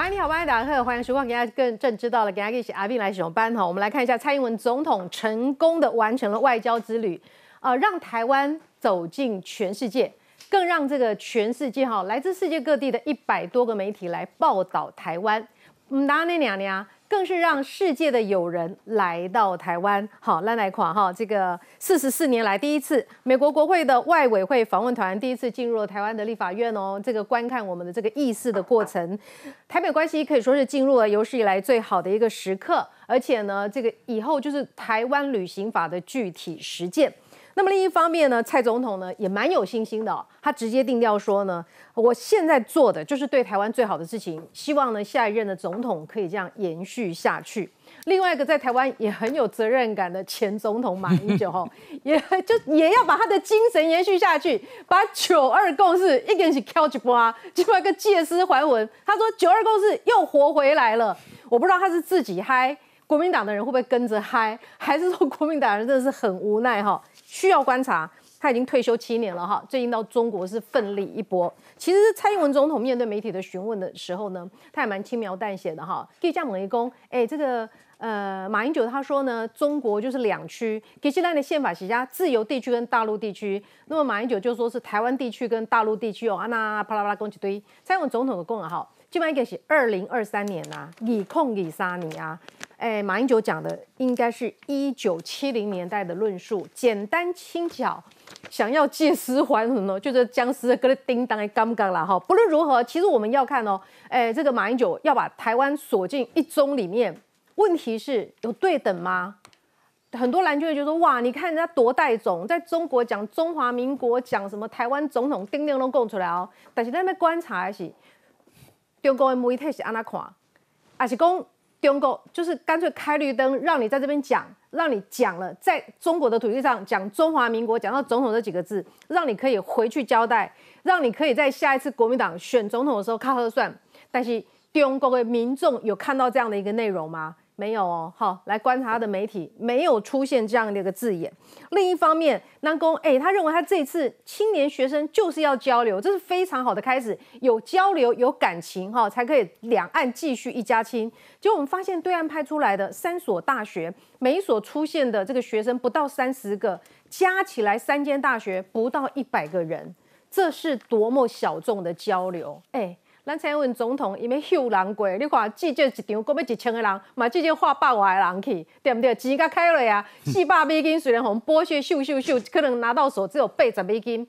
晚安，你好，欢迎大家好，欢迎收看《给大家更正知道了》，给大家一起阿斌来上班哈。我们来看一下蔡英文总统成功的完成了外交之旅，呃，让台湾走进全世界，更让这个全世界哈，来自世界各地的一百多个媒体来报道台湾。嗯，当然那娘娘。更是让世界的友人来到台湾，好，来来款哈，这个四十四年来第一次，美国国会的外委会访问团第一次进入了台湾的立法院哦，这个观看我们的这个议事的过程，台美关系可以说是进入了有史以来最好的一个时刻，而且呢，这个以后就是台湾旅行法的具体实践。那么另一方面呢，蔡总统呢也蛮有信心的哦，他直接定调说呢，我现在做的就是对台湾最好的事情，希望呢下一任的总统可以这样延续下去。另外一个在台湾也很有责任感的前总统马英九哈，也就也要把他的精神延续下去，把九二共识一根是敲一波，另外一个借尸还魂。他说九二共识又活回来了，我不知道他是自己嗨，国民党的人会不会跟着嗨，还是说国民党人真的是很无奈哈？需要观察，他已经退休七年了哈，最近到中国是奋力一搏。其实蔡英文总统面对媒体的询问的时候呢，他也蛮轻描淡写的哈。记者问一公，哎，这个呃马英九他说呢，中国就是两区，给西兰的宪法写下自由地区跟大陆地区。那么马英九就说是台湾地区跟大陆地区哦，啊那啪啦啪啦讲一堆。蔡英文总统的功劳哈，基本上应该是二零二三年呐，以控以杀你啊。哎，马英九讲的应该是一九七零年代的论述，简单轻巧，想要借尸还魂哦，就是僵尸跟叮当的刚刚啦哈。不论如何，其实我们要看哦，哎，这个马英九要把台湾锁进一中里面，问题是有对等吗？很多蓝军会就说哇，你看人家多带种，在中国讲中华民国，讲什么台湾总统叮叮都供出来哦，但是在那边观察的是，中国的媒体是安那看，还是讲？中国就是干脆开绿灯，让你在这边讲，让你讲了，在中国的土地上讲中华民国，讲到总统这几个字，让你可以回去交代，让你可以在下一次国民党选总统的时候靠核算。但是中国的民众有看到这样的一个内容吗？没有哦，好，来观察他的媒体没有出现这样的一个字眼。另一方面，南宫哎，他认为他这次青年学生就是要交流，这是非常好的开始，有交流有感情哈，才可以两岸继续一家亲。结果我们发现对岸派出来的三所大学，每一所出现的这个学生不到三十个，加起来三间大学不到一百个人，这是多么小众的交流哎。咱蔡英文总统伊要秀人过，你看至少一场，搁要一千个人，嘛至少花百外个人去，对毋对？钱甲开落啊，四百美金虽然互剥削秀秀秀，可能拿到手只有八十美金，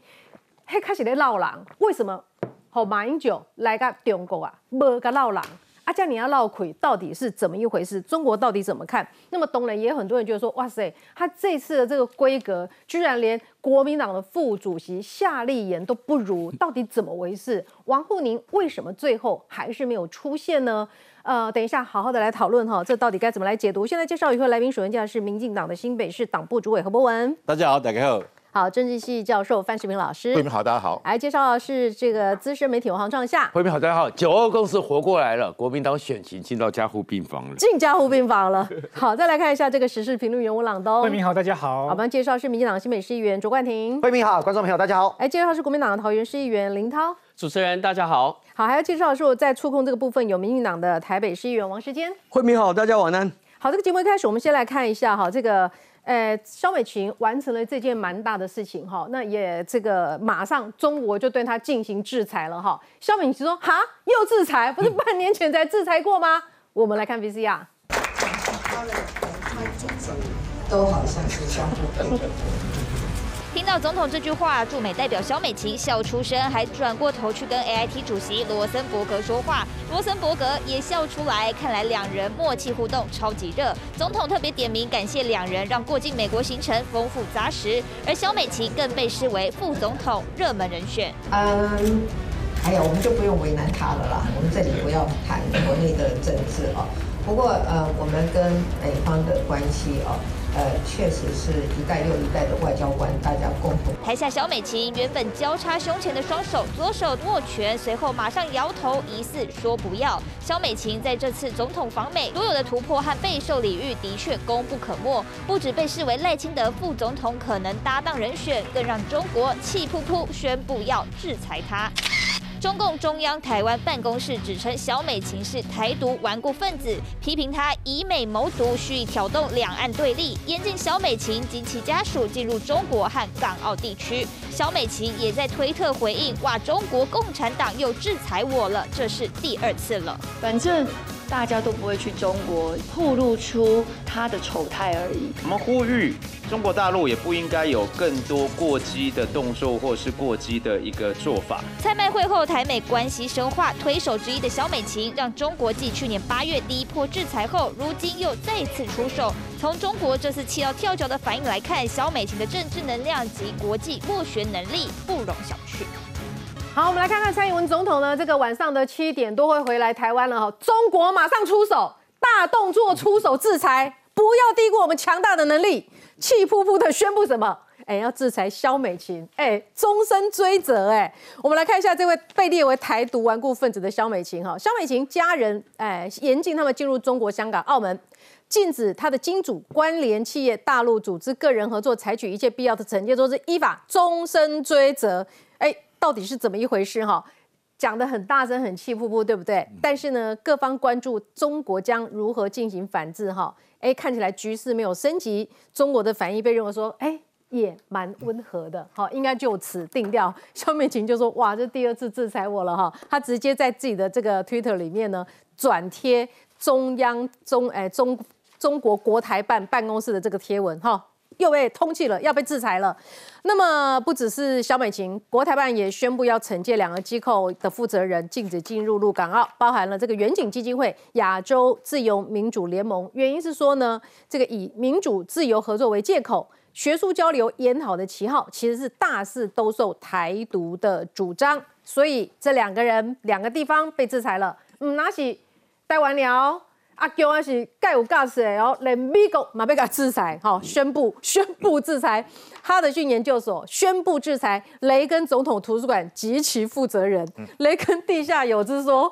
迄开始咧闹人，为什么？互马英九来甲中国啊，无甲闹人。阿加你要闹亏到底是怎么一回事？中国到底怎么看？那么东人也有很多人觉得说，哇塞，他这次的这个规格，居然连国民党的副主席夏立言都不如，到底怎么回事？王沪宁为什么最后还是没有出现呢？呃，等一下好好的来讨论哈，这到底该怎么来解读？现在介绍一位来宾，首先介绍是民进党的新北市党部主委何博文。大家好，大家好。好，政治系教授范世平老师，慧明好，大家好。来介绍的是这个资深媒体王创夏，慧明好，大家好。九二共识活过来了，国民党选情进到加护病房了，进加护病房了。好，再来看一下这个时事评论员吴朗东，慧明好，大家好。我们介绍是民进党新北市议员卓冠廷，慧明好，观众朋友大家好。来介绍是国民党的桃园市议员林涛，主持人大家好。好，还要介绍的是我在触控这个部分有民进党的台北市议员王世坚，慧明好，大家晚安。好，这个节目一开始，我们先来看一下哈这个。呃，肖美琴完成了这件蛮大的事情哈，那也这个马上中国就对他进行制裁了哈。肖美琴说：“哈，又制裁？不是半年前才制裁过吗？”我们来看 VCR。都好像是相互听到总统这句话，驻美代表小美琴笑出声，还转过头去跟 AIT 主席罗森伯格说话。罗森伯格也笑出来，看来两人默契互动超级热。总统特别点名感谢两人，让过境美国行程丰富扎实。而小美琴更被视为副总统热门人选。嗯，哎呀，我们就不用为难他了啦。我们这里不要谈国内的政治哦。不过呃，我们跟美方的关系哦。呃，确实是一代又一代的外交官，大家共同。台下小美琴原本交叉胸前的双手，左手握拳，随后马上摇头，疑似说不要。小美琴在这次总统访美，所有的突破和备受礼遇的确功不可没，不止被视为赖清德副总统可能搭档人选，更让中国气扑扑宣布要制裁他。中共中央台湾办公室指称小美琴是台独顽固分子，批评她以美谋独，蓄意挑动两岸对立，严禁小美琴及其家属进入中国和港澳地区。小美琴也在推特回应：哇，中国共产党又制裁我了，这是第二次了。反正。大家都不会去中国，暴露出他的丑态而已。我们呼吁中国大陆也不应该有更多过激的动作，或是过激的一个做法。蔡麦会后，台美关系深化，推手之一的小美琴，让中国继去年八月第一波制裁后，如今又再次出手。从中国这次气到跳脚的反应来看，小美琴的政治能量及国际斡旋能力不容小觑。好，我们来看看蔡英文总统呢，这个晚上的七点多会回来台湾了哈。中国马上出手，大动作出手制裁，不要低估我们强大的能力，气扑扑的宣布什么？哎，要制裁肖美琴，哎，终身追责，哎。我们来看一下这位被列为台独顽固分子的肖美琴哈。肖美琴家人哎，严禁他们进入中国香港、澳门，禁止他的金主关联企业、大陆组织、个人合作，采取一切必要的惩戒，都是依法终身追责，哎。到底是怎么一回事？哈，讲的很大声，很气噗噗，对不对？但是呢，各方关注中国将如何进行反制，哈，哎，看起来局势没有升级，中国的反应被认为说，哎，也蛮温和的，好，应该就此定调。肖美琴就说，哇，这第二次制裁我了，哈，他直接在自己的这个 Twitter 里面呢，转贴中央中哎中中国国台办办公室的这个贴文，哈。又被通缉了，要被制裁了。那么不只是小美琴，国台办也宣布要惩戒两个机构的负责人，禁止进入入港澳，包含了这个远景基金会、亚洲自由民主联盟。原因是说呢，这个以民主自由合作为借口，学术交流研讨的旗号，其实是大肆兜售台独的主张。所以这两个人、两个地方被制裁了。嗯，拿起待完了。阿强还是盖有架势的，然后连美国马被他制裁，哦，宣布宣布制裁哈德逊研究所，宣布制裁雷根总统图书馆及其负责人。雷根地下有之说，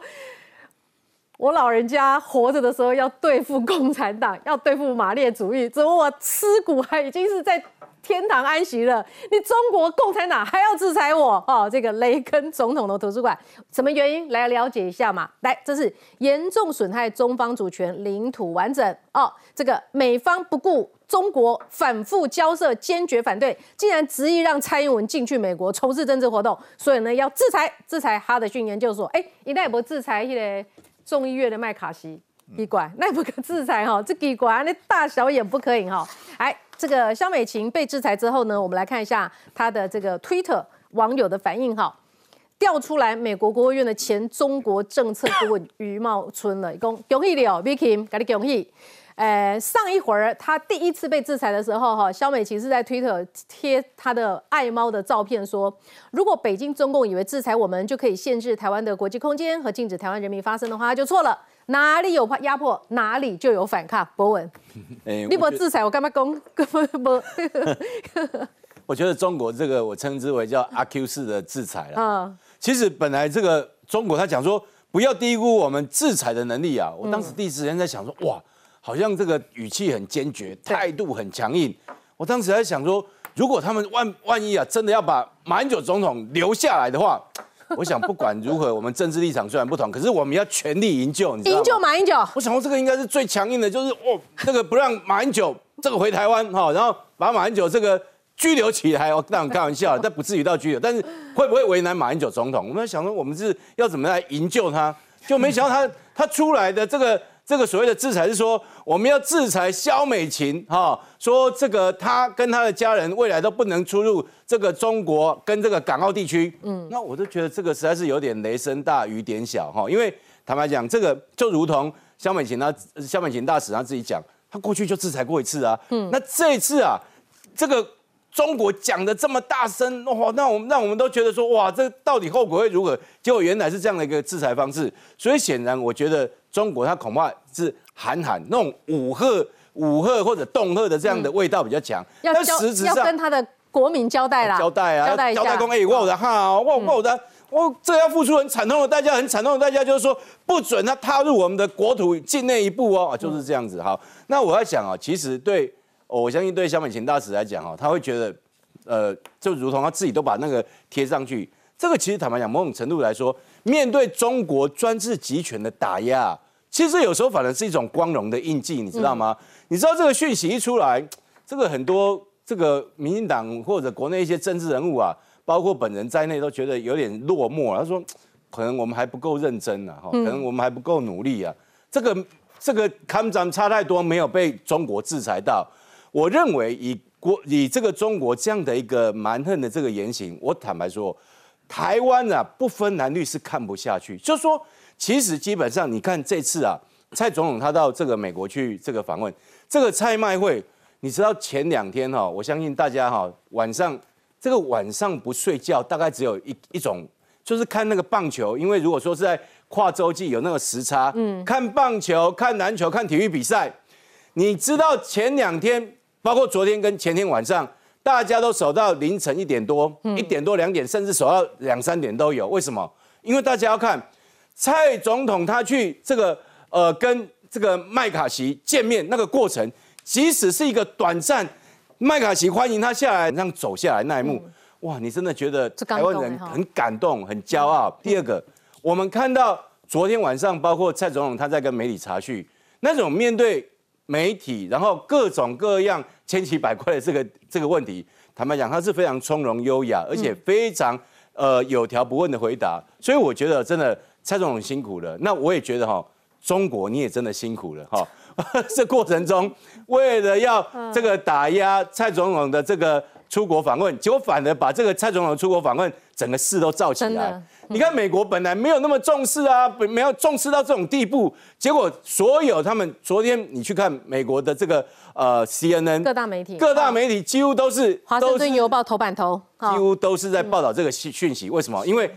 我老人家活着的时候要对付共产党，要对付马列主义，怎么我尸骨还已经是在？天堂安息了，你中国共产党还要制裁我哦？这个雷根总统的图书馆什么原因？来了解一下嘛。来，这是严重损害中方主权、领土完整哦。这个美方不顾中国反复交涉，坚决反对，竟然执意让蔡英文进去美国从事政治活动，所以呢要制裁制裁哈德逊研究所。哎，一旦不制裁那个众议院的麦卡锡，奇怪，那不可制裁哈？这奇怪，那大小眼不可以哈？哎。这个肖美琴被制裁之后呢，我们来看一下她的这个推特网友的反应哈，调出来美国国务院的前中国政策顾问余茂春了，一共恭喜你哦，Vicky，给你恭喜。呃，上一会儿他第一次被制裁的时候哈，肖美琴是在推特贴他的爱猫的照片，说如果北京中共以为制裁我们就可以限制台湾的国际空间和禁止台湾人民发声的话，就错了。哪里有压迫，哪里就有反抗。博文，你不制裁我干嘛攻？不，我觉得中国这个我称之为叫阿 Q 式的制裁了。啊，其实本来这个中国他讲说不要低估我们制裁的能力啊。我当时第一时间在想说，哇，好像这个语气很坚决，态度很强硬。我当时在想说，如果他们万万一啊，真的要把马英九总统留下来的话。我想不管如何，我们政治立场虽然不同，可是我们要全力营救，你知道吗？营救马英九。我想说这个应该是最强硬的，就是哦，这个不让马英九这个回台湾哈，然后把马英九这个拘留起来。我当然开玩笑，但不至于到拘留，但是会不会为难马英九总统？我们想说我们是要怎么来营救他，就没想到他他出来的这个。这个所谓的制裁是说，我们要制裁肖美琴，哈，说这个他跟他的家人未来都不能出入这个中国跟这个港澳地区。嗯，那我都觉得这个实在是有点雷声大雨点小，哈，因为坦白讲，这个就如同肖美琴他肖美琴大使他自己讲，他过去就制裁过一次啊。嗯，那这一次啊，这个中国讲的这么大声，哇，那我们让我们都觉得说，哇，这到底后果会如何？结果原来是这样的一个制裁方式，所以显然我觉得。中国它恐怕是喊喊那种武赫、武赫或者恫吓的这样的味道比较强，但实质上要跟他的国民交代啦，交代啊，交代交代公哎，我有的哈，我我有的，我这要付出很惨痛的代价，很惨痛的代价就是说不准他踏入我们的国土境内一步哦，就是这样子。好，那我在想啊，其实对，我相信对小美琴大使来讲哈，他会觉得，呃，就如同他自己都把那个贴上去。这个其实坦白讲，某种程度来说，面对中国专制集权的打压，其实有时候反而是一种光荣的印记，你知道吗？你知道这个讯息一出来，这个很多这个民进党或者国内一些政治人物啊，包括本人在内，都觉得有点落寞。他说，可能我们还不够认真啊，哈，可能我们还不够努力啊。这个这个看咱差太多，没有被中国制裁到。我认为以国以这个中国这样的一个蛮横的这个言行，我坦白说，台湾啊不分蓝绿是看不下去。就说其实基本上你看这次啊，蔡总统他到这个美国去这个访问，这个蔡麦会，你知道前两天哈，我相信大家哈晚上这个晚上不睡觉，大概只有一一种，就是看那个棒球，因为如果说是在跨洲际有那个时差，嗯，看棒球、看篮球、看体育比赛，你知道前两天。包括昨天跟前天晚上，大家都守到凌晨一点多，一点多两点，甚至守到两三点都有。为什么？因为大家要看蔡总统他去这个呃跟这个麦卡锡见面那个过程，即使是一个短暂，麦卡锡欢迎他下来，这样走下来那一幕，哇，你真的觉得台湾人很感动、很骄傲。第二个，我们看到昨天晚上，包括蔡总统他在跟媒体查叙，那种面对。媒体，然后各种各样千奇百怪的这个这个问题，坦白讲，他是非常从容优雅，而且非常呃有条不紊的回答。所以我觉得真的蔡总统辛苦了。那我也觉得哈，中国你也真的辛苦了哈。这过程中为了要这个打压蔡总统的这个出国访问，结果反而把这个蔡总统出国访问整个事都造起来。你看，美国本来没有那么重视啊，没有重视到这种地步，结果所有他们昨天你去看美国的这个呃 CNN 各大媒体，各大媒体几乎都是《华盛顿邮报》头版头，几乎都是在报道这个讯讯息。为什么？因为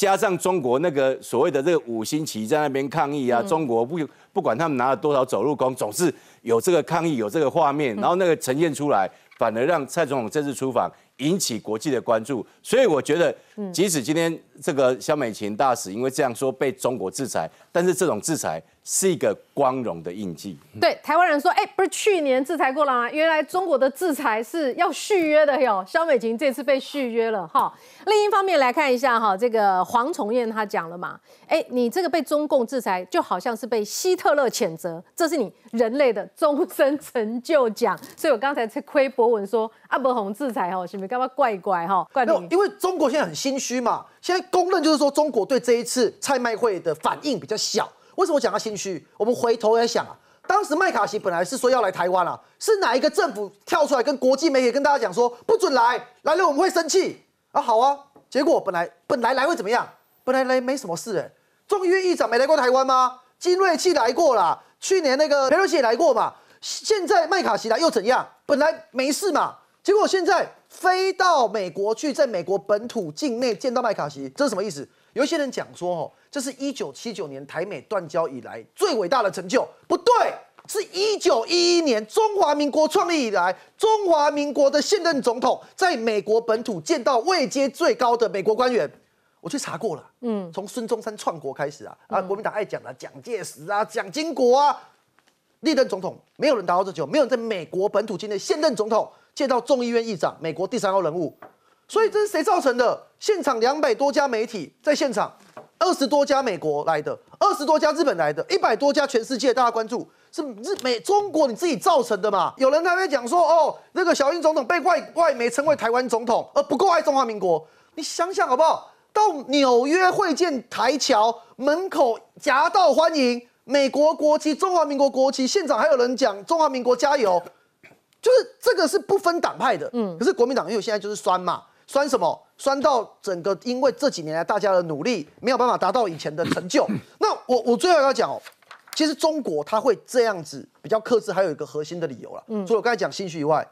加上中国那个所谓的这个五星旗在那边抗议啊，中国不不管他们拿了多少走路工，总是有这个抗议，有这个画面，然后那个呈现出来，反而让蔡总统这次出访。引起国际的关注，所以我觉得，即使今天这个肖美琴大使因为这样说被中国制裁，但是这种制裁。是一个光荣的印记。对台湾人说，哎，不是去年制裁过了吗？原来中国的制裁是要续约的哟。肖美琴这次被续约了哈。另一方面来看一下哈，这个黄崇彦他讲了嘛，哎，你这个被中共制裁，就好像是被希特勒谴责，这是你人类的终身成就奖。所以我刚才在亏博文说，阿伯洪制裁哈，是不是干嘛怪怪哈？怪你，因为中国现在很心虚嘛，现在公认就是说中国对这一次蔡麦会的反应比较小。为什么讲他心虚？我们回头来想啊，当时麦卡锡本来是说要来台湾了，是哪一个政府跳出来跟国际媒体跟大家讲说不准来，来了我们会生气啊？好啊，结果本来本来来会怎么样？本来来没什么事哎，众议院议长没来过台湾吗？金瑞气来过啦，去年那个梅洛西也来过嘛，现在麦卡锡来又怎样？本来没事嘛，结果现在飞到美国去，在美国本土境内见到麦卡锡，这是什么意思？有一些人讲说哦。这是一九七九年台美断交以来最伟大的成就，不对，是一九一一年中华民国创立以来，中华民国的现任总统在美国本土见到位阶最高的美国官员。我去查过了，嗯，从孙中山创国开始啊，啊，国民党爱讲的蒋介石啊、蒋经国啊，历任总统没有人达到这久，没有人在美国本土境内现任总统见到众议院议长，美国第三号人物。所以这是谁造成的？现场两百多家媒体在现场。二十多家美国来的，二十多家日本来的，一百多家全世界大家关注，是日美中国你自己造成的嘛？有人在那讲说，哦，那个小英总统被外外媒称为台湾总统，而不够爱中华民国。你想想好不好？到纽约会见台侨门口夹道欢迎，美国国旗、中华民国国旗，现场还有人讲中华民国加油，就是这个是不分党派的。嗯，可是国民党因为现在就是酸嘛。酸什么？酸到整个，因为这几年来大家的努力没有办法达到以前的成就。那我我最后要讲哦，其实中国它会这样子比较克制，还有一个核心的理由了。嗯，除了我刚才讲心虚以外，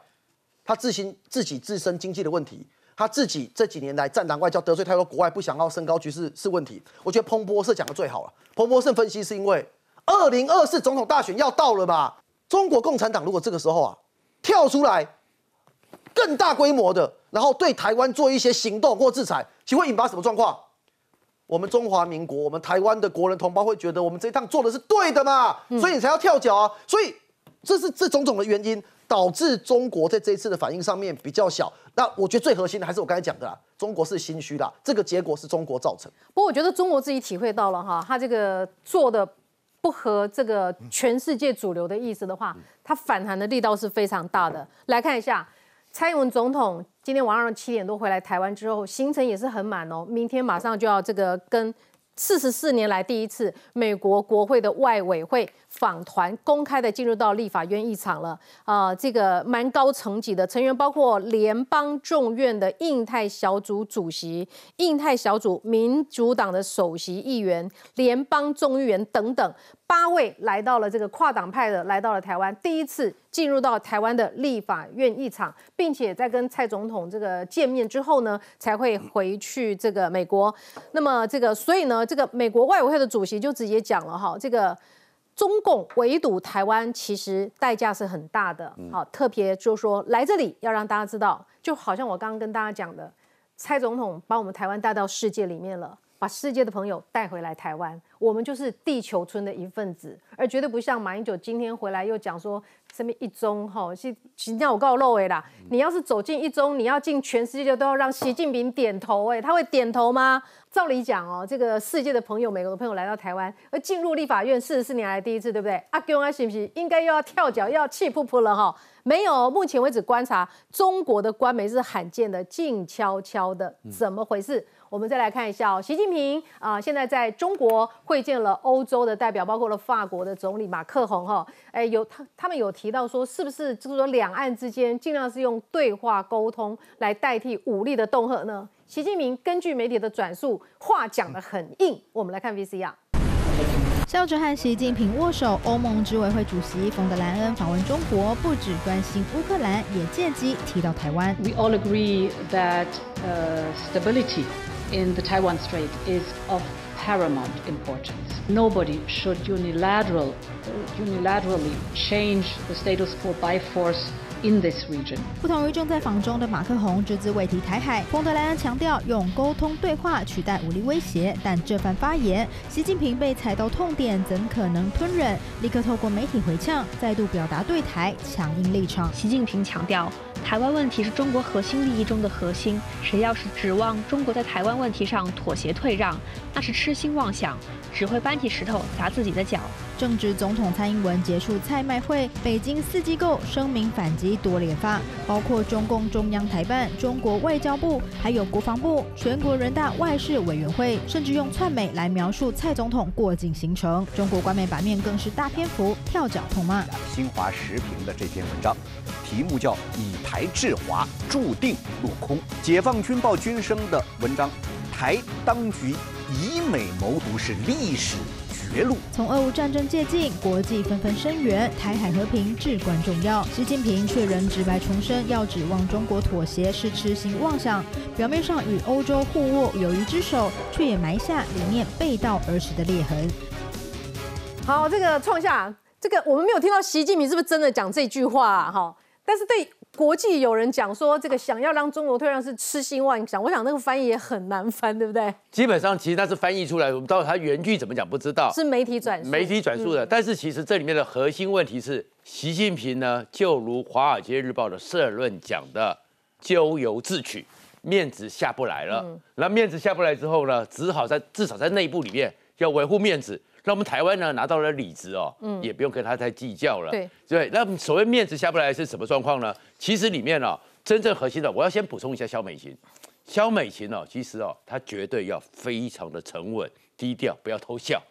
他自心自己自身经济的问题，他自己这几年来战狼外交得罪太多国外，不想要升高局势是问题。我觉得彭博社讲的最好了。彭博社分析是因为二零二四总统大选要到了嘛，中国共产党如果这个时候啊跳出来。更大规模的，然后对台湾做一些行动或制裁，其会引发什么状况？我们中华民国，我们台湾的国人同胞会觉得我们这一趟做的是对的嘛？所以你才要跳脚啊！所以这是这种种的原因，导致中国在这一次的反应上面比较小。那我觉得最核心的还是我刚才讲的啦，中国是心虚啦，这个结果是中国造成。不过我觉得中国自己体会到了哈，他这个做的不合这个全世界主流的意思的话，它反弹的力道是非常大的。来看一下，蔡英文总统今天晚上七点多回来台湾之后，行程也是很满哦，明天马上就要这个跟。四十四年来第一次，美国国会的外委会访团公开的进入到立法院议场了。啊，这个蛮高层级的成员包括联邦众院的印太小组主席、印太小组民主党的首席议员、联邦众议员等等。八位来到了这个跨党派的来到了台湾，第一次进入到台湾的立法院议场，并且在跟蔡总统这个见面之后呢，才会回去这个美国。那么这个，所以呢，这个美国外委会的主席就直接讲了哈，这个中共围堵台湾其实代价是很大的。好，特别就是说来这里要让大家知道，就好像我刚刚跟大家讲的，蔡总统把我们台湾带到世界里面了。把世界的朋友带回来台湾，我们就是地球村的一份子，而绝对不像马英九今天回来又讲说什么一中哈，是请叫我告漏哎啦，你要是走进一中，你要进全世界都要让习近平点头哎，他会点头吗？照理讲哦，这个世界的朋友，美国的朋友来到台湾，而进入立法院四十四年来第一次，对不对？阿公啊，是不是应该又要跳脚，又要气噗噗了哈？没有，目前为止观察中国的官媒是罕见的静悄悄的，怎么回事？我们再来看一下哦，习近平啊，现在在中国会见了欧洲的代表，包括了法国的总理马克宏哈，哎，有他他们有提到说，是不是就是说两岸之间尽量是用对话沟通来代替武力的恫吓呢？习近平根据媒体的转述，话讲得很硬。我们来看 VCR。笑着和习近平握手，欧盟执委会主席冯德莱恩访问中国，不止关心乌克兰，也借机提到台湾。We all agree that stability. In the Taiwan Strait is of paramount importance. Nobody should unilateral, unilaterally change the status quo by force in this region. 不同于正在访中的马克宏，只字未提台海。冯德莱恩强调用沟通对话取代武力威胁，但这番发言，习近平被踩到痛点，怎可能吞忍？立刻透过媒体回呛，再度表达对台强硬立场。习近平强调。台湾问题是中国核心利益中的核心，谁要是指望中国在台湾问题上妥协退让，那是痴心妄想，只会搬起石头砸自己的脚。正值总统蔡英文结束蔡麦会，北京四机构声明反击多连发，包括中共中央台办、中国外交部，还有国防部、全国人大外事委员会，甚至用窜美来描述蔡总统过境行程。中国官媒版面更是大篇幅跳脚痛骂。新华时评的这篇文章。题目叫“以台制华，注定落空”。解放军报军生的文章，台当局以美谋独是历史绝路。从俄乌战争接近，国际纷纷声援台海和平至关重要。习近平却仍直白重申，要指望中国妥协是痴心妄想。表面上与欧洲互握友谊之手，却也埋下里面背道而驰的裂痕。好，这个创下这个，我们没有听到习近平是不是真的讲这句话？哈。但是对国际有人讲说，这个想要让中国退让是痴心妄想。我想那个翻译也很难翻，对不对？基本上其实它是翻译出来，我们到它原句怎么讲不知道。是媒体转媒体转述的。但是其实这里面的核心问题是，习近平呢，就如《华尔街日报》的社论讲的，咎由自取，面子下不来了。那面子下不来之后呢，只好在至少在内部里面要维护面子。那我们台湾呢拿到了里子哦，嗯，也不用跟他再计较了。对对，那所谓面子下不来是什么状况呢？其实里面哦，真正核心的，我要先补充一下肖美琴。肖美琴哦，其实哦，她绝对要非常的沉稳低调，不要偷笑，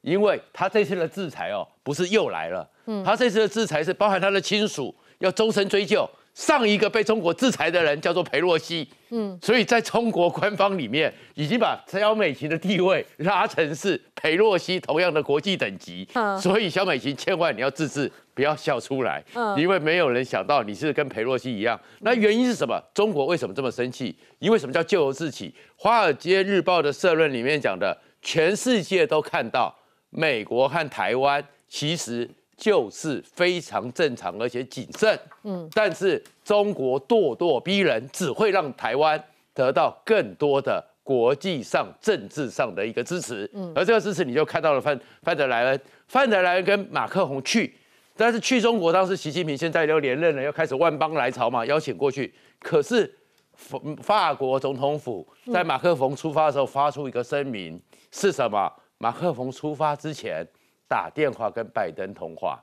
因为她这次的制裁哦，不是又来了，嗯，她这次的制裁是包含她的亲属要终身追究。上一个被中国制裁的人叫做裴洛西，嗯，所以在中国官方里面已经把小美琴的地位拉成是裴洛西同样的国际等级，嗯，所以小美琴千万你要自制，不要笑出来，嗯，因为没有人想到你是跟裴洛西一样。那原因是什么？中国为什么这么生气？因为什么叫咎由自取？《华尔街日报》的社论里面讲的，全世界都看到美国和台湾其实。就是非常正常而且谨慎，嗯，但是中国咄咄逼人，只会让台湾得到更多的国际上政治上的一个支持，嗯，而这个支持你就看到了范范德莱恩，范德莱恩跟马克宏去，但是去中国，当时习近平现在都连任了，要开始万邦来朝嘛，邀请过去。可是法法国总统府在马克龙出发的时候发出一个声明，是什么？马克龙出发之前打电话跟拜登通话，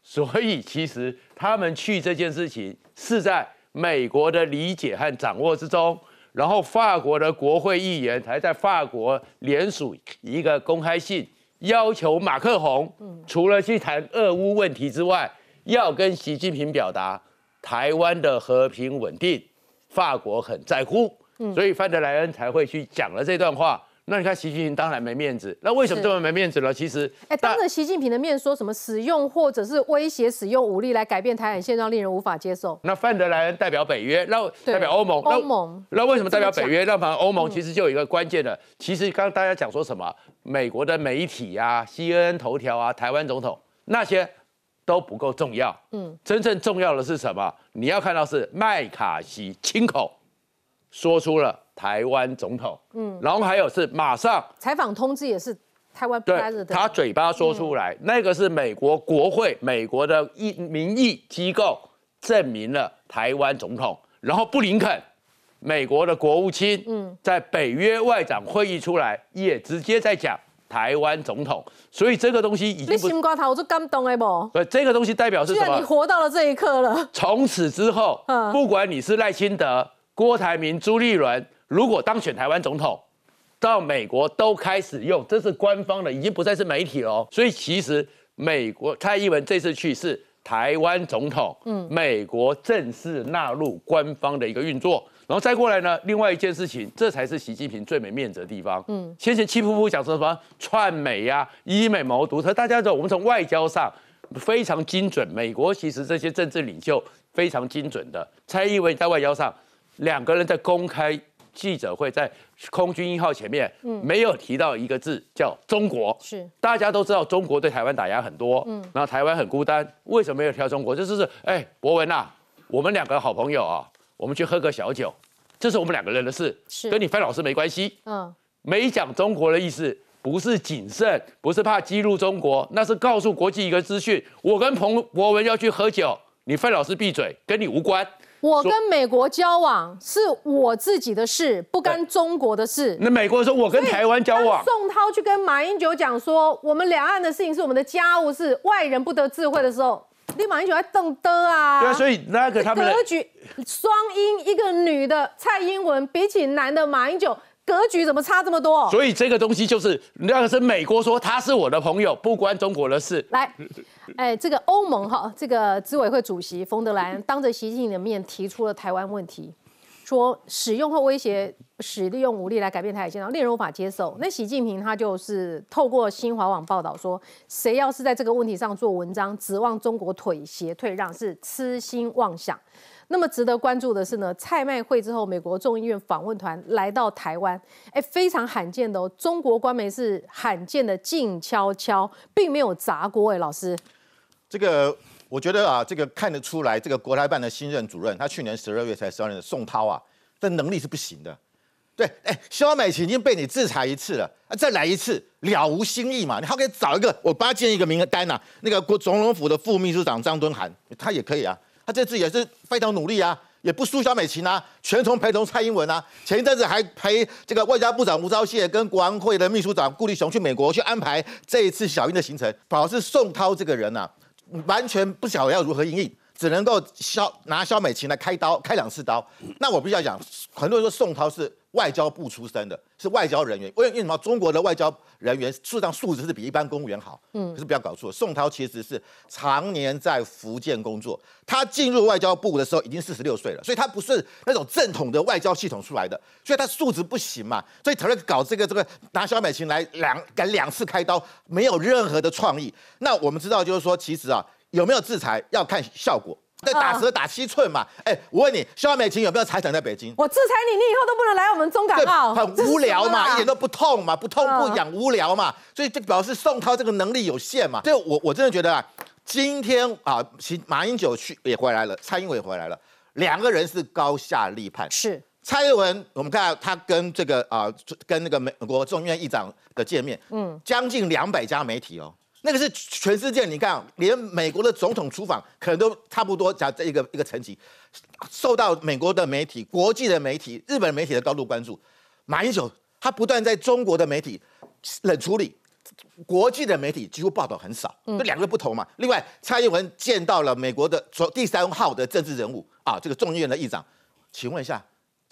所以其实他们去这件事情是在美国的理解和掌握之中。然后法国的国会议员还在法国联署一个公开信，要求马克宏除了去谈俄乌问题之外，要跟习近平表达台湾的和平稳定，法国很在乎，所以范德莱恩才会去讲了这段话。那你看习近平当然没面子，那为什么这么没面子呢？其实，哎，当着习近平的面说什么使用或者是威胁使用武力来改变台海现状，令人无法接受。那范德莱恩代表北约，那代表欧盟，欧盟，那为什么代表北约？那反正欧盟其实就有一个关键的，其实刚刚大家讲说什么，美国的媒体啊，CNN 头条啊，台湾总统那些都不够重要。嗯，真正重要的是什么？你要看到是麦卡锡亲口说出了。台湾总统，嗯，然后还有是马上采访通知也是台湾对，他嘴巴说出来，那个是美国国会美国的意民意机构证明了台湾总统，然后布林肯美国的国务卿，嗯，在北约外长会议出来也直接在讲台湾总统，所以这个东西已经你心瓜头就感动哎不？对，这个东西代表是什么？你活到了这一刻了。从此之后，不管你是赖清德、郭台铭、朱立伦。如果当选台湾总统，到美国都开始用，这是官方的，已经不再是媒体了。所以其实美国蔡英文这次去是台湾总统，嗯，美国正式纳入官方的一个运作。然后再过来呢，另外一件事情，这才是习近平最没面子的地方。嗯，先前气噗噗讲说什么串美呀、以美谋独，特，大家知道我们从外交上非常精准，美国其实这些政治领袖非常精准的。蔡英文在外交上，两个人在公开。记者会在空军一号前面，嗯，没有提到一个字叫中国，是。大家都知道中国对台湾打压很多，嗯，然后台湾很孤单，为什么没有挑中国？就是是，哎，博文呐，我们两个好朋友啊，我们去喝个小酒，这是我们两个人的事，是。跟你范老师没关系，嗯，没讲中国的意思，不是谨慎，不是怕激怒中国，那是告诉国际一个资讯，我跟彭博文要去喝酒，你范老师闭嘴，跟你无关。我跟美国交往是我自己的事，不干中国的事。那美国说我跟台湾交往，宋涛去跟马英九讲说，我们两岸的事情是我们的家务事，外人不得智慧的时候，你马英九还瞪的啊？对啊，所以那个他们格局双英，一个女的蔡英文，比起男的马英九。格局怎么差这么多？所以这个东西就是那个是美国说他是我的朋友，不关中国的事。来，哎，这个欧盟哈，这个执委会主席冯德莱恩当着习近平的面提出了台湾问题，说使用或威胁使利用武力来改变台海现状，令人无法接受。那习近平他就是透过新华网报道说，谁要是在这个问题上做文章，指望中国妥协退让，是痴心妄想。那么值得关注的是呢，蔡麦会之后，美国众议院访问团来到台湾，哎，非常罕见的哦。中国官媒是罕见的静悄悄，并没有砸锅哎，老师。这个我觉得啊，这个看得出来，这个国台办的新任主任，他去年十二月才上任的宋涛啊，这能力是不行的。对，哎，肖美琴已经被你制裁一次了，啊，再来一次了无新意嘛？你还可以找一个，我帮他建一个名单呐，那个国总统府的副秘书长张敦涵，他也可以啊。他这次也是非常努力啊，也不输小美琴啊，全程陪同蔡英文啊。前一阵子还陪这个外交部长吴钊燮跟国安会的秘书长顾立雄去美国去安排这一次小英的行程。表示宋涛这个人呐，完全不晓得要如何应应，只能够肖拿肖美琴来开刀，开两次刀。那我必须要讲，很多人说宋涛是。外交部出身的是外交人员，为为什么中国的外交人员事实上素质是比一般公务员好？嗯，可是不要搞错，宋涛其实是常年在福建工作，他进入外交部的时候已经四十六岁了，所以他不是那种正统的外交系统出来的，所以他素质不行嘛，所以才会搞这个这个拿小美琴来两敢两次开刀，没有任何的创意。那我们知道就是说，其实啊有没有制裁要看效果。那打折打七寸嘛？哎，我问你，肖美琴有没有财产在北京？我制裁你，你以后都不能来我们中港澳。很无聊嘛，一点都不痛嘛，不痛不痒，无聊嘛。所以就表示宋涛这个能力有限嘛。所以我我真的觉得啊，今天啊，其马英九去也回来了，蔡英文也回来了，两个人是高下立判。是蔡英文，我们看他跟这个啊，跟那个美国众议院议长的见面，嗯，将近两百家媒体哦。那个是全世界，你看，连美国的总统出访可能都差不多讲这一个一个层级，受到美国的媒体、国际的媒体、日本媒体的高度关注。马英九他不断在中国的媒体冷处理，国际的媒体几乎报道很少，这两个不同嘛。另外，蔡英文见到了美国的第三号的政治人物啊，这个众议院的议长，请问一下。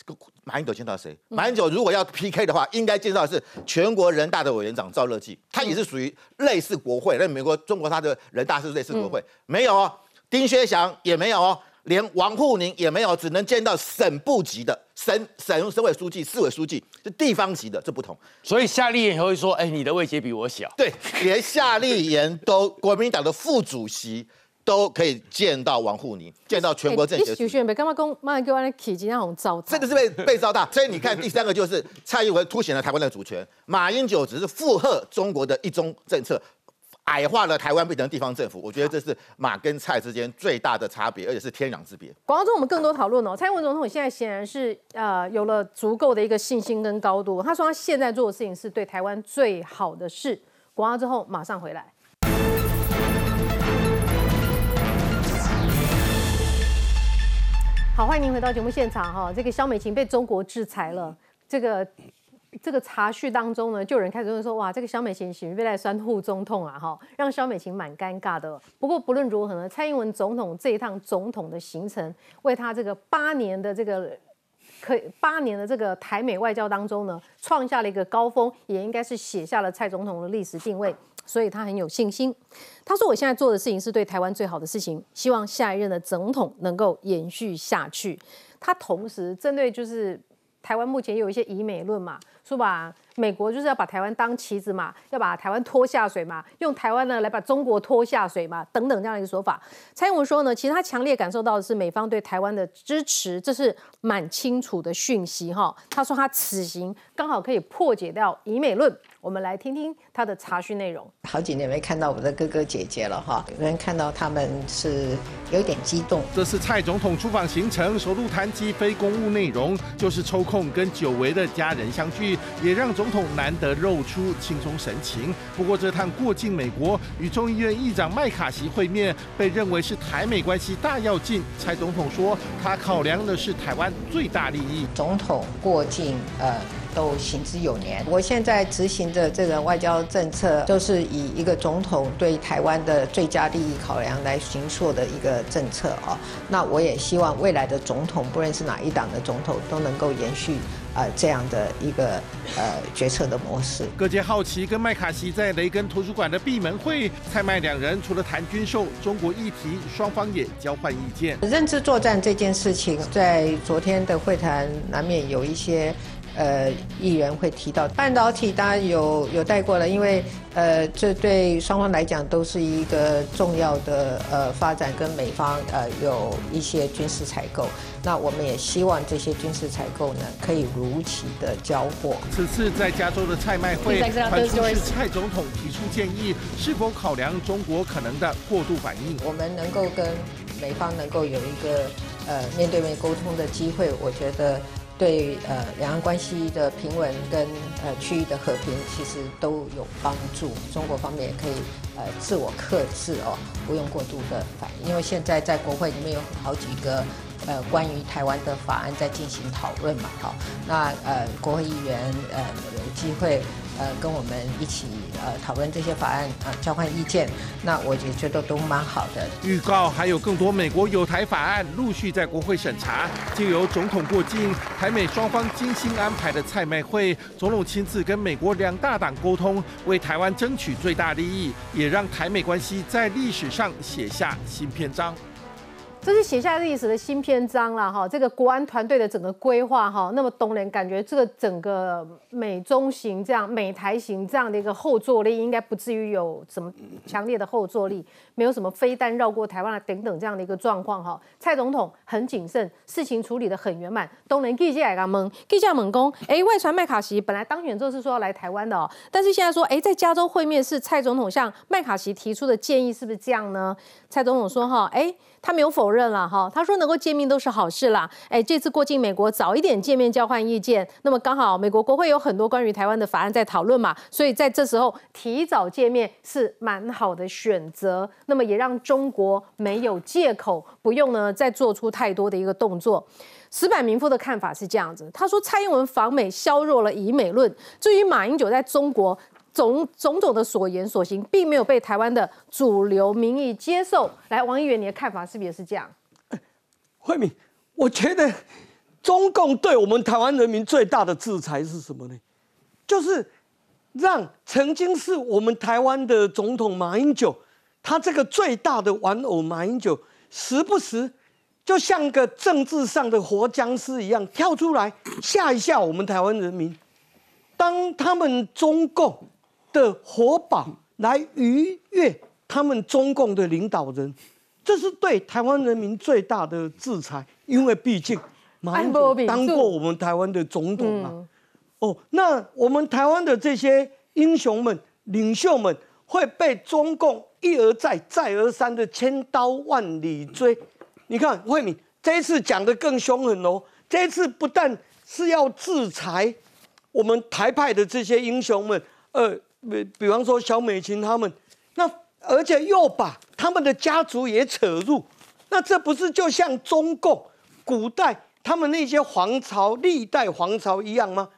这个马英九见到谁？马英九如果要 PK 的话，应该见到的是全国人大的委员长赵乐际，他也是属于类似国会。那美国、中国他的人大是类似国会，没有哦。丁薛祥也没有哦，连王沪宁也没有，只能见到省部级的省省省委书记、市委书记，是地方级的，这不同。所以夏立言会说：“哎，你的位阶比我小。”对，连夏立言都国民党的副主席。都可以见到王沪宁，见到全国政协。徐选被干嘛公妈给我的体积那种糟真的是被被糟蹋。所以你看，第三个就是蔡英文凸显了台湾的主权，马英九只是附和中国的一中政策，矮化了台湾变成地方政府。我觉得这是马跟蔡之间最大的差别，而且是天壤之别。广告中我们更多讨论哦，蔡英文总统现在显然是呃有了足够的一个信心跟高度。他说他现在做的事情是对台湾最好的事。广告之后马上回来。好，欢迎您回到节目现场哈。这个肖美琴被中国制裁了，这个这个查叙当中呢，就有人开始问说，哇，这个肖美琴喜被来酸护中痛啊哈，让肖美琴蛮尴尬的。不过不论如何呢，蔡英文总统这一趟总统的行程，为他这个八年的这个可八年的这个台美外交当中呢，创下了一个高峰，也应该是写下了蔡总统的历史定位。所以他很有信心。他说：“我现在做的事情是对台湾最好的事情，希望下一任的总统能够延续下去。”他同时针对就是台湾目前有一些以美论嘛，说吧。美国就是要把台湾当棋子嘛，要把台湾拖下水嘛，用台湾呢来把中国拖下水嘛，等等这样一个说法。蔡英文说呢，其实他强烈感受到的是美方对台湾的支持，这是蛮清楚的讯息哈。他说他此行刚好可以破解掉以美论。我们来听听他的查询内容。好几年没看到我的哥哥姐姐了哈，有人看到他们是有点激动。这次蔡总统出访行程首度谈及非公务内容，就是抽空跟久违的家人相聚，也让总。总统难得露出轻松神情。不过这趟过境美国与众议院议长麦卡锡会面，被认为是台美关系大要进。蔡总统说，他考量的是台湾最大利益。总统过境，呃，都行之有年。我现在执行的这个外交政策，就是以一个总统对台湾的最佳利益考量来行塑的一个政策哦。那我也希望未来的总统，不论是哪一党的总统，都能够延续。呃，这样的一个呃决策的模式。各界好奇，跟麦卡锡在雷根图书馆的闭门会，蔡麦两人除了谈军售、中国议题，双方也交换意见。认知作战这件事情，在昨天的会谈难免有一些呃议员会提到半导体，当然有有带过了，因为呃这对双方来讲都是一个重要的呃发展，跟美方呃有一些军事采购。那我们也希望这些军事采购呢，可以如期的交货。此次在加州的蔡卖会，传出是蔡总统提出建议，是否考量中国可能的过度反应？我们能够跟美方能够有一个呃面对面沟通的机会，我觉得对呃两岸关系的平稳跟呃区域的和平其实都有帮助。中国方面也可以呃自我克制哦，不用过度的反应，因为现在在国会里面有好几个。呃，关于台湾的法案在进行讨论嘛，好，那呃，国会议员呃有机会呃跟我们一起呃讨论这些法案啊，交换意见，那我也觉得都蛮好的。预告还有更多美国有台法案陆续在国会审查，就由总统过境，台美双方精心安排的蔡麦会，总统亲自跟美国两大党沟通，为台湾争取最大利益，也让台美关系在历史上写下新篇章。这是写下历史的新篇章了哈，这个国安团队的整个规划哈，那么东人感觉这个整个美中型这样、美台型这样的一个后坐力，应该不至于有什么强烈的后坐力，没有什么飞弹绕过台湾啊等等这样的一个状况哈。蔡总统很谨慎，事情处理的很圆满。东人记者来个蒙，记者猛攻，哎，外传麦卡锡本来当选之后是说要来台湾的哦，但是现在说，哎，在加州会面是蔡总统向麦卡锡提出的建议，是不是这样呢？蔡总统说哈，哎，他没有否认。认了哈，他说能够见面都是好事啦。哎，这次过境美国早一点见面交换意见，那么刚好美国国会有很多关于台湾的法案在讨论嘛，所以在这时候提早见面是蛮好的选择。那么也让中国没有借口，不用呢再做出太多的一个动作。石板民夫的看法是这样子，他说蔡英文访美削弱了以美论，至于马英九在中国。总种种的所言所行，并没有被台湾的主流民意接受。来，王议员，你的看法是不是也是这样？慧敏，我觉得中共对我们台湾人民最大的制裁是什么呢？就是让曾经是我们台湾的总统马英九，他这个最大的玩偶马英九，时不时就像个政治上的活僵尸一样跳出来吓一吓我们台湾人民。当他们中共。的活宝来逾越他们中共的领导人，这是对台湾人民最大的制裁，因为毕竟马英九当过我们台湾的总统嘛。哦，那我们台湾的这些英雄们、领袖们会被中共一而再、再而三的千刀万里追。你看慧敏这一次讲的更凶狠哦，这一次不但是要制裁我们台派的这些英雄们，呃。比比方说小美琴他们，那而且又把他们的家族也扯入，那这不是就像中共古代他们那些皇朝历代皇朝一样吗？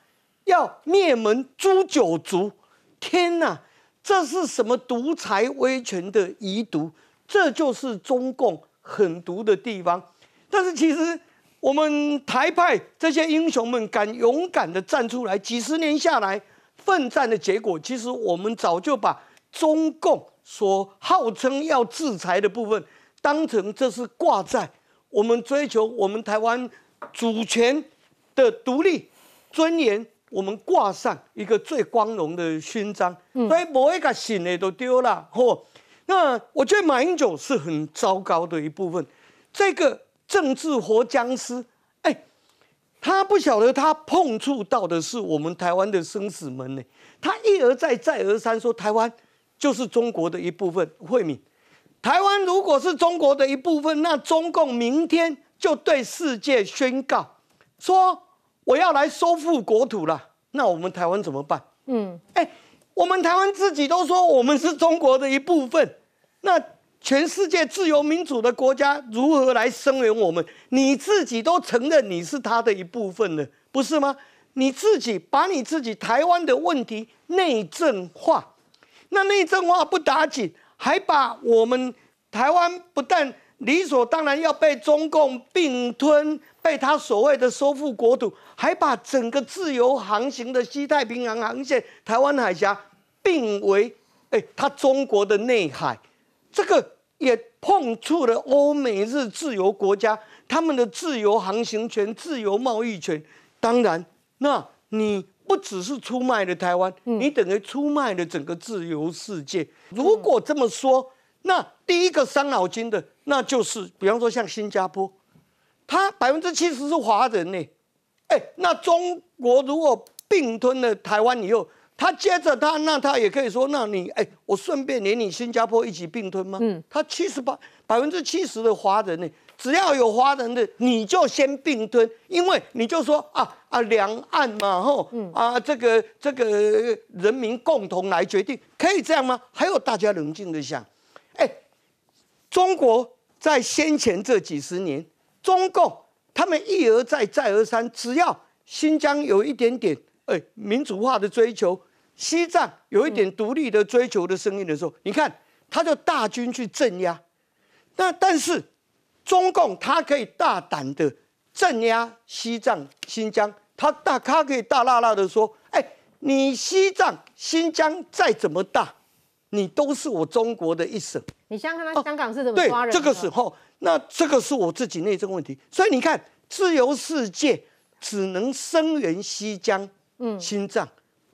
要灭门诛九族，天哪，这是什么独裁威权的遗毒？这就是中共狠毒的地方。但是其实我们台派这些英雄们敢勇敢的站出来，几十年下来。奋战的结果，其实我们早就把中共所号称要制裁的部分，当成这是挂在我们追求我们台湾主权的独立尊严，我们挂上一个最光荣的勋章。所以某一个信的都丢了。嚯，那我觉得马英九是很糟糕的一部分，这个政治活僵尸。哎他不晓得，他碰触到的是我们台湾的生死门呢。他一而再、再而三说台湾就是中国的一部分。惠敏，台湾如果是中国的一部分，那中共明天就对世界宣告说我要来收复国土了。那我们台湾怎么办？嗯，哎，我们台湾自己都说我们是中国的一部分，那。全世界自由民主的国家如何来声援我们？你自己都承认你是他的一部分了，不是吗？你自己把你自己台湾的问题内政化，那内政化不打紧，还把我们台湾不但理所当然要被中共并吞，被他所谓的收复国土，还把整个自由航行的西太平洋航线、台湾海峡并为哎，他中国的内海，这个。也碰触了欧美日自由国家他们的自由航行权、自由贸易权。当然，那你不只是出卖了台湾，你等于出卖了整个自由世界。如果这么说，那第一个伤脑筋的，那就是比方说像新加坡，它百分之七十是华人呢。哎，那中国如果并吞了台湾以后，他接着他，那他也可以说，那你哎，我顺便连你新加坡一起并吞吗？嗯，他七十八百分之七十的华人呢，只要有华人的，你就先并吞，因为你就说啊啊，两岸嘛吼，啊这个这个人民共同来决定，可以这样吗？还有大家冷静的想，哎，中国在先前这几十年，中共他们一而再再而三，只要新疆有一点点哎民主化的追求。西藏有一点独立的追求的声音的时候，你看他就大军去镇压。那但是中共他可以大胆的镇压西藏、新疆，他大他可以大辣辣的说：“哎，你西藏、新疆再怎么大，你都是我中国的一省。”你想想看，他香港是怎么抓人？对，这个时候，那这个是我自己内政问题。所以你看，自由世界只能声援西疆、嗯，新藏。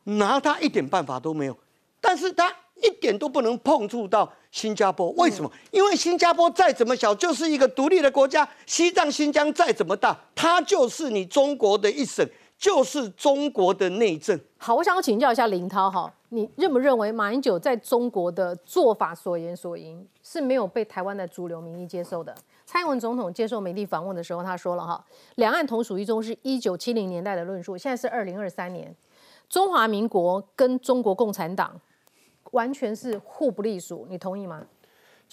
拿他一点办法都没有，但是他一点都不能碰触到新加坡，为什么？因为新加坡再怎么小，就是一个独立的国家；西藏、新疆再怎么大，它就是你中国的一省，就是中国的内政。好，我想请教一下林涛哈，你认不认为马英九在中国的做法所言所行是没有被台湾的主流民意接受的。蔡英文总统接受媒体访问的时候，他说了哈，两岸同属一中是一九七零年代的论述，现在是二零二三年，中华民国跟中国共产党完全是互不隶属，你同意吗？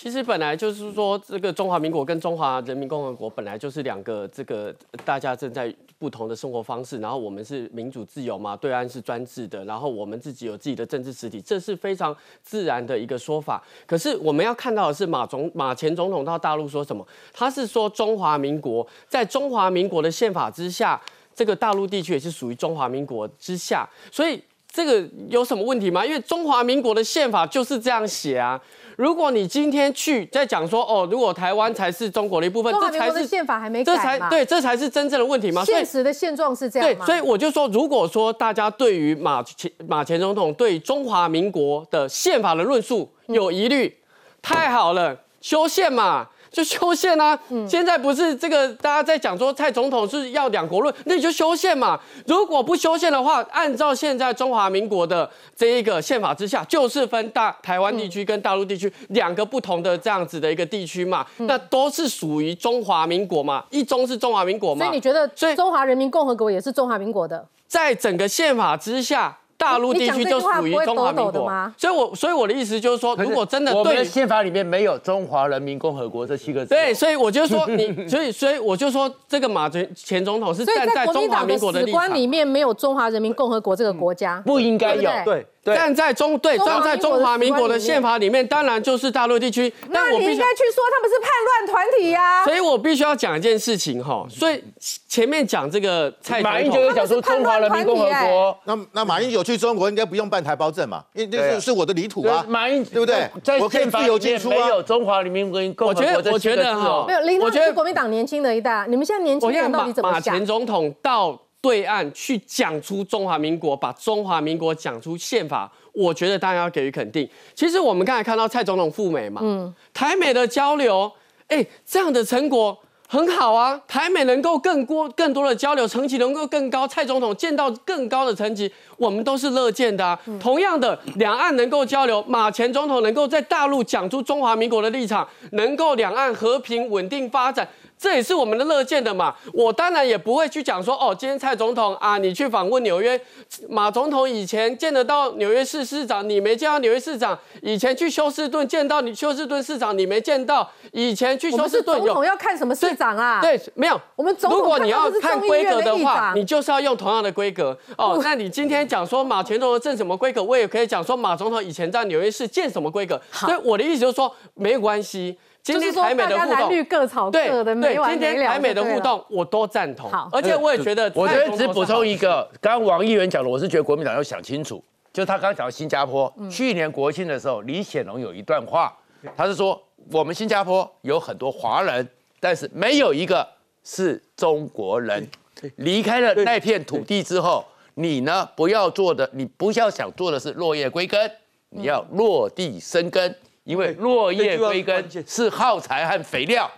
其实本来就是说，这个中华民国跟中华人民共和国本来就是两个这个大家正在不同的生活方式，然后我们是民主自由嘛，对岸是专制的，然后我们自己有自己的政治实体，这是非常自然的一个说法。可是我们要看到的是马总马前总统到大陆说什么？他是说中华民国在中华民国的宪法之下，这个大陆地区也是属于中华民国之下，所以这个有什么问题吗？因为中华民国的宪法就是这样写啊。如果你今天去在讲说哦，如果台湾才是中国的一部分，这才是宪法还没改这才对，这才是真正的问题吗？现实的现状是这样对，所以我就说，如果说大家对于马前马前总统对中华民国的宪法的论述有疑虑，太好了，修宪嘛。就修宪啊！现在不是这个大家在讲说蔡总统是要两国论，那你就修宪嘛。如果不修宪的话，按照现在中华民国的这一个宪法之下，就是分大台湾地区跟大陆地区两个不同的这样子的一个地区嘛，那都是属于中华民国嘛，一中是中华民国嘛。所以你觉得，所以中华人民共和国也是中华民国的，在整个宪法之下。大陆地区就属于中华民国，所以，我所以我的意思就是说，如果真的我们的宪法里面没有中华人民共和国这七个字，对，所以我就说你，所以所以我就说这个马前前总统是站在中华民国的史观里面没有中华人民共和国这个国家，不应该有，对。站在中对站在中华民国的宪法里面，当然就是大陆地区。那你应该去说他们是叛乱团体呀。所以我必须要讲一件事情哈。所以前面讲这个蔡马英九有讲说中华人民共和国，那那马英九去中国应该不用办台胞证嘛？因为这是是我的领土啊。马英对不对？我可以自由进出啊没有中华人民共和国。我觉得我觉得哈，没有。我觉得国民党年轻的一代，你们现在年轻人到底怎么想？马前总统到对岸去讲出中华民国，把中华民国讲出宪法。我觉得当然要给予肯定。其实我们刚才看到蔡总统赴美嘛，嗯，台美的交流，哎，这样的成果很好啊。台美能够更多更多的交流，层级能够更高，蔡总统见到更高的层级，我们都是乐见的。同样的，两岸能够交流，马前总统能够在大陆讲出中华民国的立场，能够两岸和平稳定发展。这也是我们的乐见的嘛，我当然也不会去讲说哦，今天蔡总统啊，你去访问纽约，马总统以前见得到纽约市市长，你没见到纽约市长；以前去休斯顿见到你休斯顿市长，你没见到；以前去休斯顿总统要看什么市长啊？对，没有。我们总如果你要看规格的话，你就是要用同样的规格哦。那你今天讲说马前总统正什么规格，我也可以讲说马总统以前在纽约市见什么规格。所以我的意思就是说，没关系。今天台美的互动，各吵各的，对，今天台美的互动我都赞同。好，而且我也觉得，我觉得只补充一个，刚刚王议员讲的，我是觉得国民党要想清楚，就他刚刚讲到新加坡，去年国庆的时候，李显龙有一段话，他是说我们新加坡有很多华人，但是没有一个是中国人。离开了那片土地之后，你呢不要做的，你不要想做的是落叶归根，你要落地生根。因为落叶归根是耗材和肥料，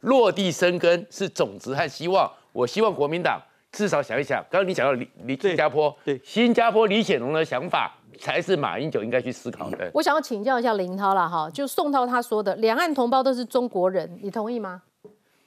落地生根是种子和希望。我希望国民党至少想一想，刚刚你讲到李李新加坡，对新加坡李显龙的想法，才是马英九应该去思考的。我想要请教一下林涛了哈，就宋涛他说的，两岸同胞都是中国人，你同意吗？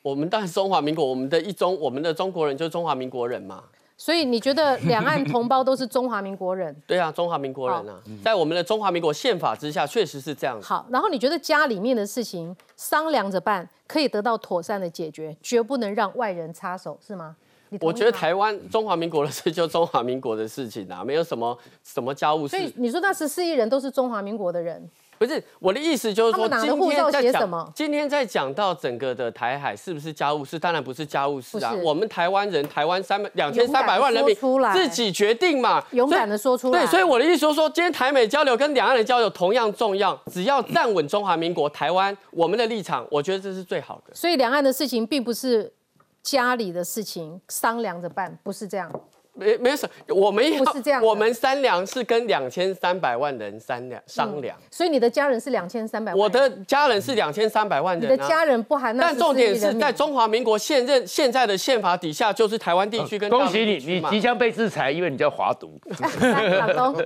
我们当然中华民国，我们的一中，我们的中国人就是中华民国人嘛。所以你觉得两岸同胞都是中华民国人？对啊，中华民国人啊，在我们的中华民国宪法之下，确实是这样。好，然后你觉得家里面的事情商量着办，可以得到妥善的解决，绝不能让外人插手，是吗？我觉得台湾中华民国的事就中华民国的事情啊，没有什么什么家务事。所以你说那十四亿人都是中华民国的人？不是我的意思，就是说今天在讲，今天在讲到整个的台海是不是家务事？当然不是家务事啊。我们台湾人，台湾三两千三百万人民自己决定嘛，勇敢的说出来。对，所以我的意思就是说，今天台美交流跟两岸的交流同样重要，只要站稳中华民国台湾我们的立场，我觉得这是最好的。所以两岸的事情并不是家里的事情，商量着办，不是这样。没没事，我们要不是这样我们三量是跟两千三百万人商量商量。所以你的家人是两千三百万，我的家人是两千三百万人、啊，你的家人不含那但重点14亿人民是在中华民国现任现在的宪法底下，就是台湾地区跟恭喜你，你即将被制裁，因为你叫华独。老公，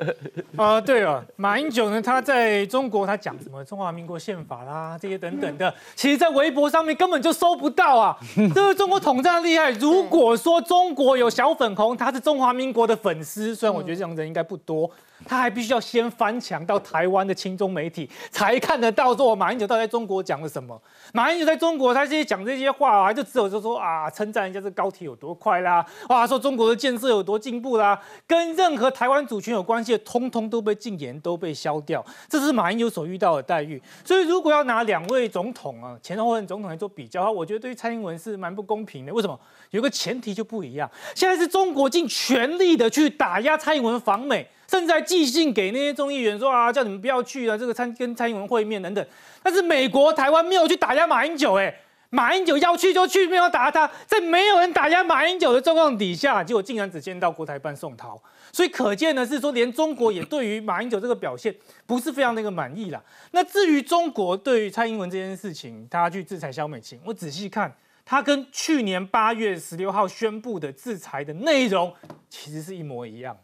啊、对了，马英九呢，他在中国他讲什么中华民国宪法啦，这些等等的，其实在微博上面根本就搜不到啊。这个中国统战厉害，如果说中国有小粉红，他是中华民国的粉丝，虽然我觉得这种人应该不多。他还必须要先翻墙到台湾的亲中媒体，才看得到说马英九到底在中国讲了什么。马英九在中国，他这些讲这些话啊，就只有就说啊，称赞人家这高铁有多快啦，哇，说中国的建设有多进步啦，跟任何台湾主权有关系的，通通都被禁言，都被消掉。这是马英九所遇到的待遇。所以如果要拿两位总统啊，前后任总统来做比较的话，我觉得对于蔡英文是蛮不公平的。为什么？有个前提就不一样，现在是中国尽全力的去打压蔡英文访美。甚至还寄信给那些众议员说啊，叫你们不要去啊，这个参跟蔡英文会面等等。但是美国、台湾没有去打压马英九，哎，马英九要去就去，没有打他，在没有人打压马英九的状况底下，结果竟然只见到国台办宋涛，所以可见的是说，连中国也对于马英九这个表现不是非常的一个满意啦。那至于中国对于蔡英文这件事情，他去制裁萧美琴，我仔细看。他跟去年八月十六号宣布的制裁的内容，其实是一模一样。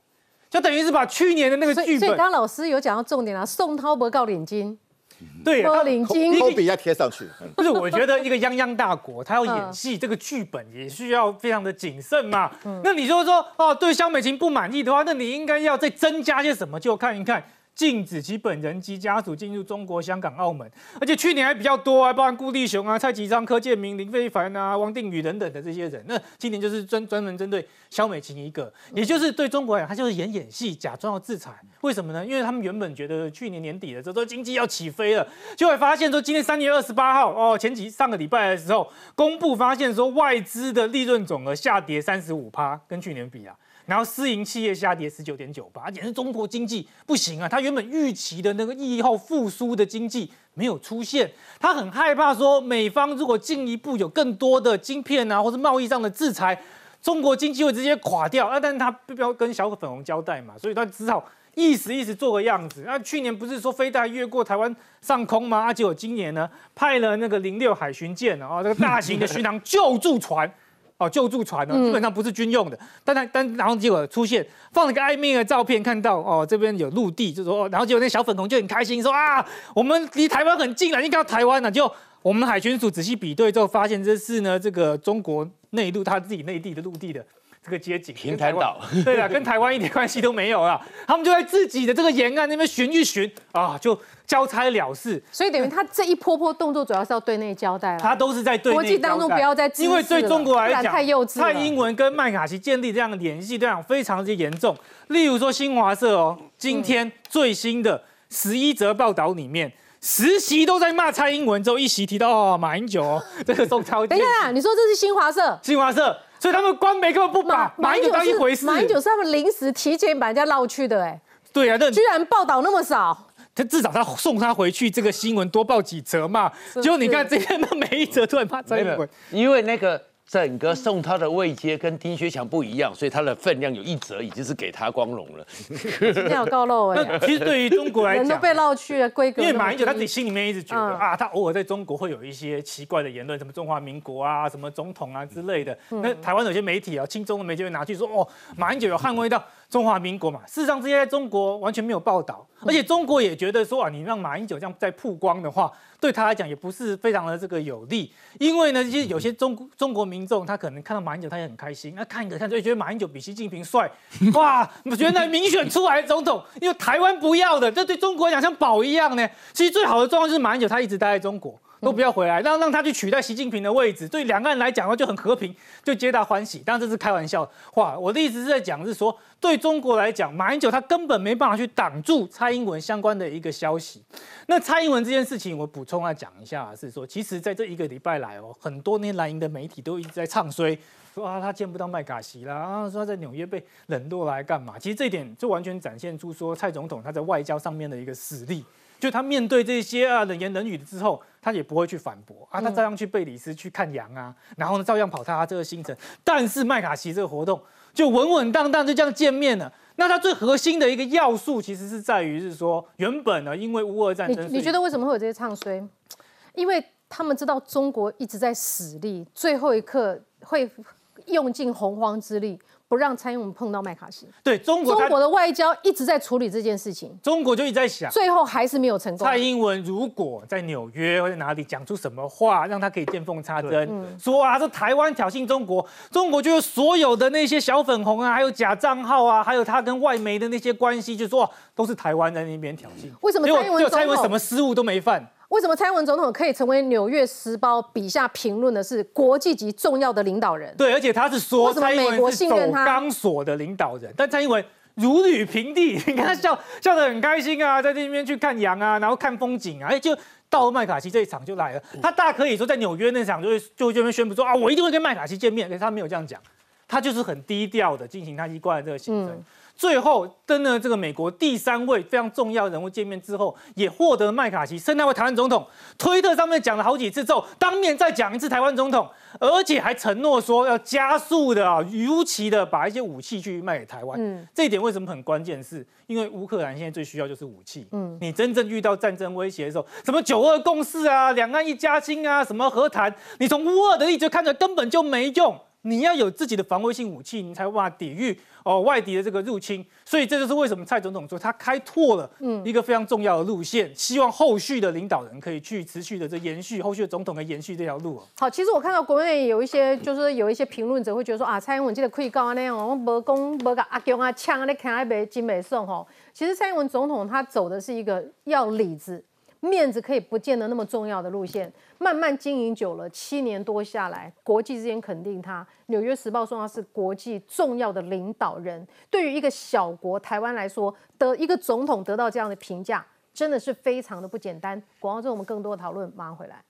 就等于是把去年的那个剧本，所以刚刚老师有讲到重点啊，宋涛不告领巾，对，不领巾，一笔要贴上去。不是，我觉得一个泱泱大国，他要演戏，这个剧本也需要非常的谨慎嘛。那你就说哦，对肖美琴不满意的话，那你应该要再增加些什么？就看一看。禁止其本人及家属进入中国香港、澳门，而且去年还比较多啊，包含顾立雄啊、蔡其昌、柯建明、林非凡啊、王定宇等等的这些人。那今年就是专专门针对萧美琴一个，也就是对中国来讲，他就是演演戏，假装要制裁。为什么呢？因为他们原本觉得去年年底的时候经济要起飞了，就会发现说今天三月二十八号哦，前几上个礼拜的时候公布发现说外资的利润总额下跌三十五趴，跟去年比啊。然后私营企业下跌十九点九八，而且是中国经济不行啊！他原本预期的那个疫后复苏的经济没有出现，他很害怕说美方如果进一步有更多的晶片啊，或者贸易上的制裁，中国经济会直接垮掉啊！但是他不要跟小粉红交代嘛，所以他只好意思意思做个样子。那去年不是说飞弹越过台湾上空吗？啊，结果今年呢派了那个零六海巡舰啊，这个大型的巡航救助船。哦，救助船呢，基本上不是军用的，但但但然后结果出现放了个暧昧的照片，看到哦这边有陆地，就说，然后结果那小粉红就很开心，说啊，我们离台湾很近了，应该到台湾了。就我们海巡署仔细比对之后，发现这是呢这个中国内陆他自己内地的陆地的这个街景，平潭岛，对啊，跟台湾一点关系都没有了。他们就在自己的这个沿岸那边巡一巡啊，就。交差了事，所以等于他这一波波动作主要是要对内交代了。他都是在对国际当中不要再因为对中国来讲太幼稚。蔡英文跟麦卡锡建立这样的联系，这样非常之严重。例如说新华社哦，今天最新的十一则报道里面，实习都在骂蔡英文，之后一席提到哦马英九哦，这个宋超。等一下，你说这是新华社？新华社，所以他们官媒根本不把马英九当一回事。马英九是他们临时提前把人家捞去的，哎。对啊，居然报道那么少。他至少他送他回去，这个新闻多报几则嘛。结果你看这边那每一则都很怕蔡英文，因为那个整个送他的位阶跟丁薛祥不一样，所以他的分量有一折已经是给他光荣了。今天有告漏哎。其实对于中国来讲，人都被捞去了，规格。因为马英九他自己心里面一直觉得啊，他偶尔在中国会有一些奇怪的言论，什么中华民国啊，什么总统啊之类的。那台湾有些媒体啊，亲中的媒体会拿去说哦，马英九有捍卫到。中华民国嘛，事实上这些在中国完全没有报道，而且中国也觉得说啊，你让马英九这样再曝光的话，对他来讲也不是非常的这个有利，因为呢，其实有些中中国民众他可能看到马英九他也很开心，那看一个看就觉得马英九比习近平帅，哇，原来民选出来总统，因为台湾不要的，这对中国来讲像宝一样呢。其实最好的状况就是马英九他一直待在中国。都不要回来，让让他去取代习近平的位置，对两岸来讲的话就很和平，就皆大欢喜。当然这是开玩笑话，我的意思是在讲是说，对中国来讲，马英九他根本没办法去挡住蔡英文相关的一个消息。那蔡英文这件事情，我补充来讲一下，是说，其实在这一个礼拜来哦，很多那些蓝营的媒体都一直在唱衰，说啊他见不到麦卡锡啦，啊说他在纽约被冷落来干嘛？其实这一点就完全展现出说蔡总统他在外交上面的一个实力。就他面对这些啊冷言冷语之后，他也不会去反驳啊，他照样去贝里斯去看羊啊，然后呢照样跑他这个行程。但是麦卡锡这个活动就稳稳当当就这样见面了。那它最核心的一个要素，其实是在于是说，原本呢，因为乌俄战争，你你觉得为什么会有这些唱衰？因为他们知道中国一直在死力，最后一刻会用尽洪荒之力。不让蔡英文碰到麦卡锡。对中国，中国的外交一直在处理这件事情。中国就一直在想，最后还是没有成功。蔡英文如果在纽约或者哪里讲出什么话，让他可以见缝插针，说啊，这台湾挑衅中国，中国就是所有的那些小粉红啊，还有假账号啊，还有他跟外媒的那些关系，就说都是台湾在那边挑衅。为什么蔡英文蔡英文什么失误都没犯？为什么蔡英文总统可以成为《纽约时报》笔下评论的是国际级重要的领导人？对，而且他是说蔡英文是走钢索的领导人，但蔡英文如履平地，你看他笑笑得很开心啊，在那边去看羊啊，然后看风景啊，哎，就到了麦卡锡这一场就来了。他大可以说在纽约那场就会就会这边宣布说啊，我一定会跟麦卡锡见面，可是他没有这样讲，他就是很低调的进行他一贯的这个行程。最后跟了这个美国第三位非常重要人物见面之后，也获得麦卡锡升那位台湾总统。推特上面讲了好几次之后，当面再讲一次台湾总统，而且还承诺说要加速的啊，如期的把一些武器去卖给台湾。嗯，这一点为什么很关键？是因为乌克兰现在最需要就是武器。嗯，你真正遇到战争威胁的时候，什么九二共识啊，两岸一家亲啊，什么和谈，你从乌二的例子看着根本就没用。你要有自己的防卫性武器，你才无法抵御哦外敌的这个入侵。所以这就是为什么蔡总统说他开拓了一个非常重要的路线，希望后续的领导人可以去持续的这延续后续的总统可以延续这条路。好，其实我看到国内有一些就是有一些评论者会觉得说啊，蔡英文这个可以告那样，我们无讲无个阿强啊枪咧看还没金美送吼。其实蔡英文总统他走的是一个要理子。面子可以不见得那么重要的路线，慢慢经营久了，七年多下来，国际之间肯定他。《纽约时报》说他是国际重要的领导人。对于一个小国台湾来说，得一个总统得到这样的评价，真的是非常的不简单。广告之后我们更多的讨论，马上回来。